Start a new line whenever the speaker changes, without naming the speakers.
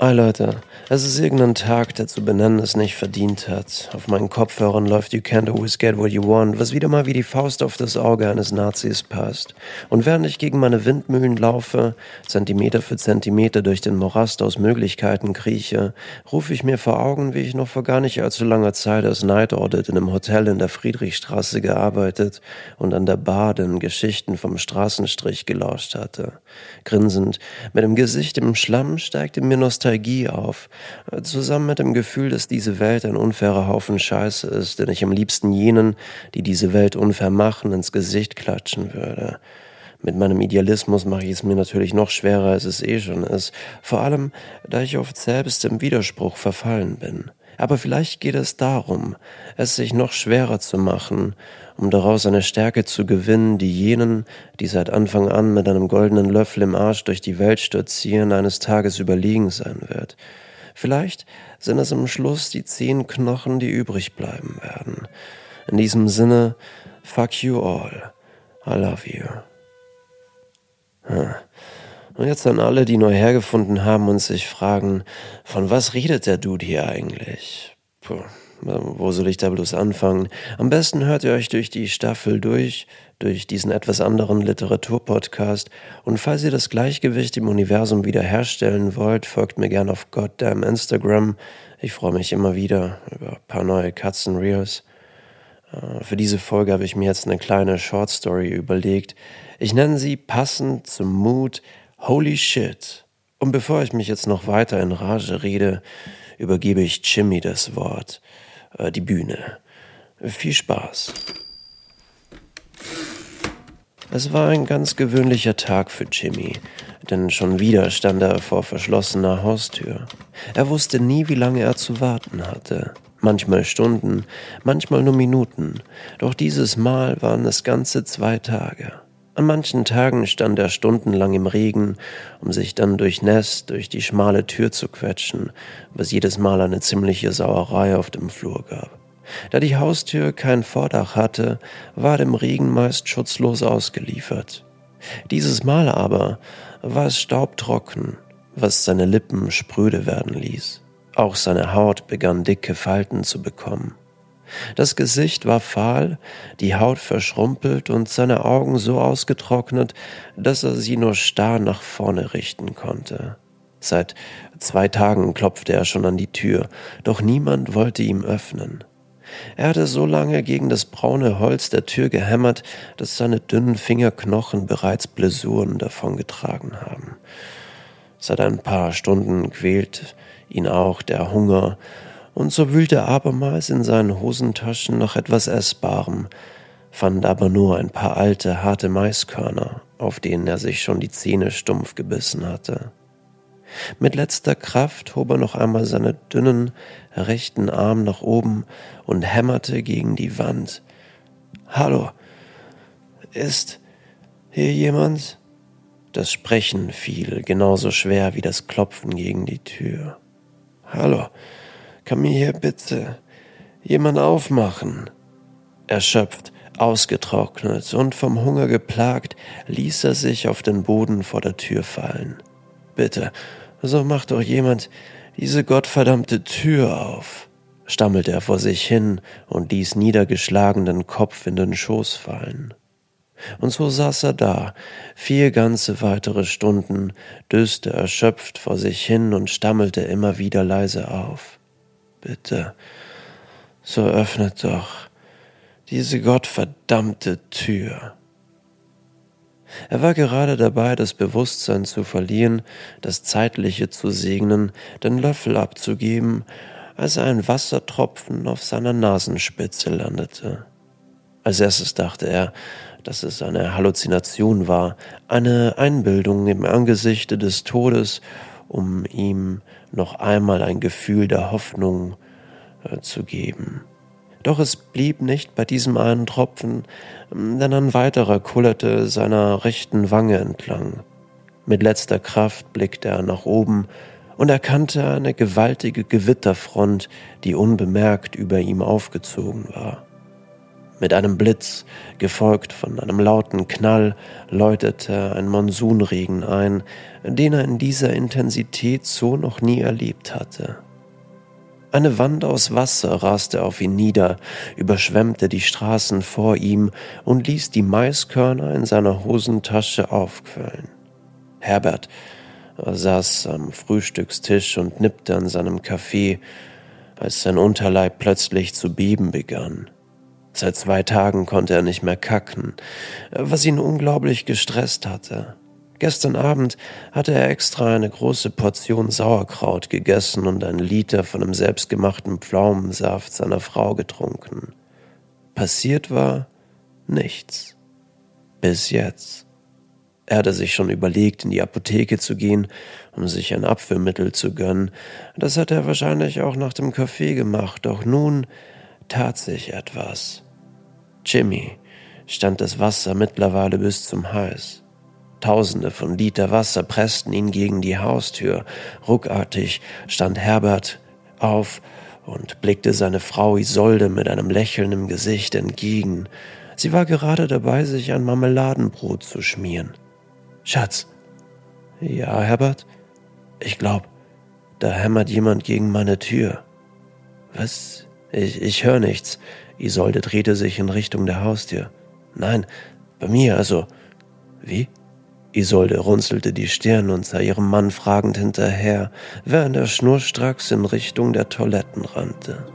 Hi Leute, es ist irgendein Tag, der zu benennen es nicht verdient hat. Auf meinen Kopfhörern läuft You Can't Always Get What You Want, was wieder mal wie die Faust auf das Auge eines Nazis passt. Und während ich gegen meine Windmühlen laufe, Zentimeter für Zentimeter durch den Morast aus Möglichkeiten krieche, rufe ich mir vor Augen, wie ich noch vor gar nicht allzu langer Zeit als Night Audit in einem Hotel in der Friedrichstraße gearbeitet und an der Bar den Geschichten vom Straßenstrich gelauscht hatte. Grinsend, mit dem Gesicht im Schlamm steigte mir Nostalgie Nostalgie auf, zusammen mit dem Gefühl, dass diese Welt ein unfairer Haufen Scheiße ist, den ich am liebsten jenen, die diese Welt unfair machen, ins Gesicht klatschen würde. Mit meinem Idealismus mache ich es mir natürlich noch schwerer, als es eh schon ist, vor allem, da ich oft selbst im Widerspruch verfallen bin. Aber vielleicht geht es darum, es sich noch schwerer zu machen, um daraus eine Stärke zu gewinnen, die jenen, die seit Anfang an mit einem goldenen Löffel im Arsch durch die Welt stürzieren, eines Tages überlegen sein wird. Vielleicht sind es am Schluss die zehn Knochen, die übrig bleiben werden. In diesem Sinne, fuck you all. I love you. Hm. Und jetzt an alle, die neu hergefunden haben und sich fragen, von was redet der Dude hier eigentlich? Puh, wo soll ich da bloß anfangen? Am besten hört ihr euch durch die Staffel durch, durch diesen etwas anderen Literaturpodcast. Und falls ihr das Gleichgewicht im Universum wiederherstellen wollt, folgt mir gern auf Goddamn Instagram. Ich freue mich immer wieder über ein paar neue Katzen Reels. Äh, für diese Folge habe ich mir jetzt eine kleine Short Story überlegt. Ich nenne sie passend zum Mood Holy shit. Und bevor ich mich jetzt noch weiter in Rage rede, übergebe ich Jimmy das Wort, äh, die Bühne. Viel Spaß. Es war ein ganz gewöhnlicher Tag für Jimmy, denn schon wieder stand er vor verschlossener Haustür. Er wusste nie, wie lange er zu warten hatte. Manchmal Stunden, manchmal nur Minuten, doch dieses Mal waren es ganze zwei Tage. An manchen Tagen stand er stundenlang im Regen, um sich dann durchnässt durch die schmale Tür zu quetschen, was jedes Mal eine ziemliche Sauerei auf dem Flur gab. Da die Haustür kein Vordach hatte, war dem Regen meist schutzlos ausgeliefert. Dieses Mal aber war es staubtrocken, was seine Lippen spröde werden ließ. Auch seine Haut begann dicke Falten zu bekommen. Das Gesicht war fahl, die Haut verschrumpelt und seine Augen so ausgetrocknet, dass er sie nur starr nach vorne richten konnte. Seit zwei Tagen klopfte er schon an die Tür, doch niemand wollte ihm öffnen. Er hatte so lange gegen das braune Holz der Tür gehämmert, dass seine dünnen Fingerknochen bereits Blessuren davongetragen haben. Seit ein paar Stunden quält ihn auch der Hunger und so wühlte er abermals in seinen Hosentaschen nach etwas Essbarem, fand aber nur ein paar alte, harte Maiskörner, auf denen er sich schon die Zähne stumpf gebissen hatte. Mit letzter Kraft hob er noch einmal seinen dünnen, rechten Arm nach oben und hämmerte gegen die Wand. Hallo, ist hier jemand? Das Sprechen fiel genauso schwer wie das Klopfen gegen die Tür. Hallo, kann mir hier bitte jemand aufmachen? Erschöpft, ausgetrocknet und vom Hunger geplagt, ließ er sich auf den Boden vor der Tür fallen. Bitte, so macht doch jemand diese gottverdammte Tür auf, stammelte er vor sich hin und ließ niedergeschlagenen Kopf in den Schoß fallen. Und so saß er da, vier ganze weitere Stunden, döste erschöpft vor sich hin und stammelte immer wieder leise auf. Bitte, so öffnet doch diese gottverdammte Tür. Er war gerade dabei, das Bewusstsein zu verlieren, das Zeitliche zu segnen, den Löffel abzugeben, als ein Wassertropfen auf seiner Nasenspitze landete. Als erstes dachte er, dass es eine Halluzination war, eine Einbildung im Angesichte des Todes um ihm noch einmal ein Gefühl der Hoffnung äh, zu geben. Doch es blieb nicht bei diesem einen Tropfen, denn ein weiterer kullerte seiner rechten Wange entlang. Mit letzter Kraft blickte er nach oben und erkannte eine gewaltige Gewitterfront, die unbemerkt über ihm aufgezogen war. Mit einem Blitz, gefolgt von einem lauten Knall, läutete ein Monsunregen ein, den er in dieser Intensität so noch nie erlebt hatte. Eine Wand aus Wasser raste auf ihn nieder, überschwemmte die Straßen vor ihm und ließ die Maiskörner in seiner Hosentasche aufquellen. Herbert saß am Frühstückstisch und nippte an seinem Kaffee, als sein Unterleib plötzlich zu beben begann. Seit zwei Tagen konnte er nicht mehr kacken, was ihn unglaublich gestresst hatte. Gestern Abend hatte er extra eine große Portion Sauerkraut gegessen und ein Liter von dem selbstgemachten Pflaumensaft seiner Frau getrunken. Passiert war nichts. Bis jetzt. Er hatte sich schon überlegt, in die Apotheke zu gehen, um sich ein Abführmittel zu gönnen. Das hatte er wahrscheinlich auch nach dem Kaffee gemacht, doch nun tat sich etwas. Jimmy stand das Wasser mittlerweile bis zum Hals. Tausende von Liter Wasser pressten ihn gegen die Haustür. Ruckartig stand Herbert auf und blickte seine Frau Isolde mit einem Lächeln im Gesicht entgegen. Sie war gerade dabei, sich ein Marmeladenbrot zu schmieren. Schatz. Ja, Herbert? Ich glaub, da hämmert jemand gegen meine Tür. Was? Ich, ich höre nichts. Isolde drehte sich in Richtung der Haustür. Nein, bei mir, also. Wie? Isolde runzelte die Stirn und sah ihrem Mann fragend hinterher, während er schnurstracks in Richtung der Toiletten rannte.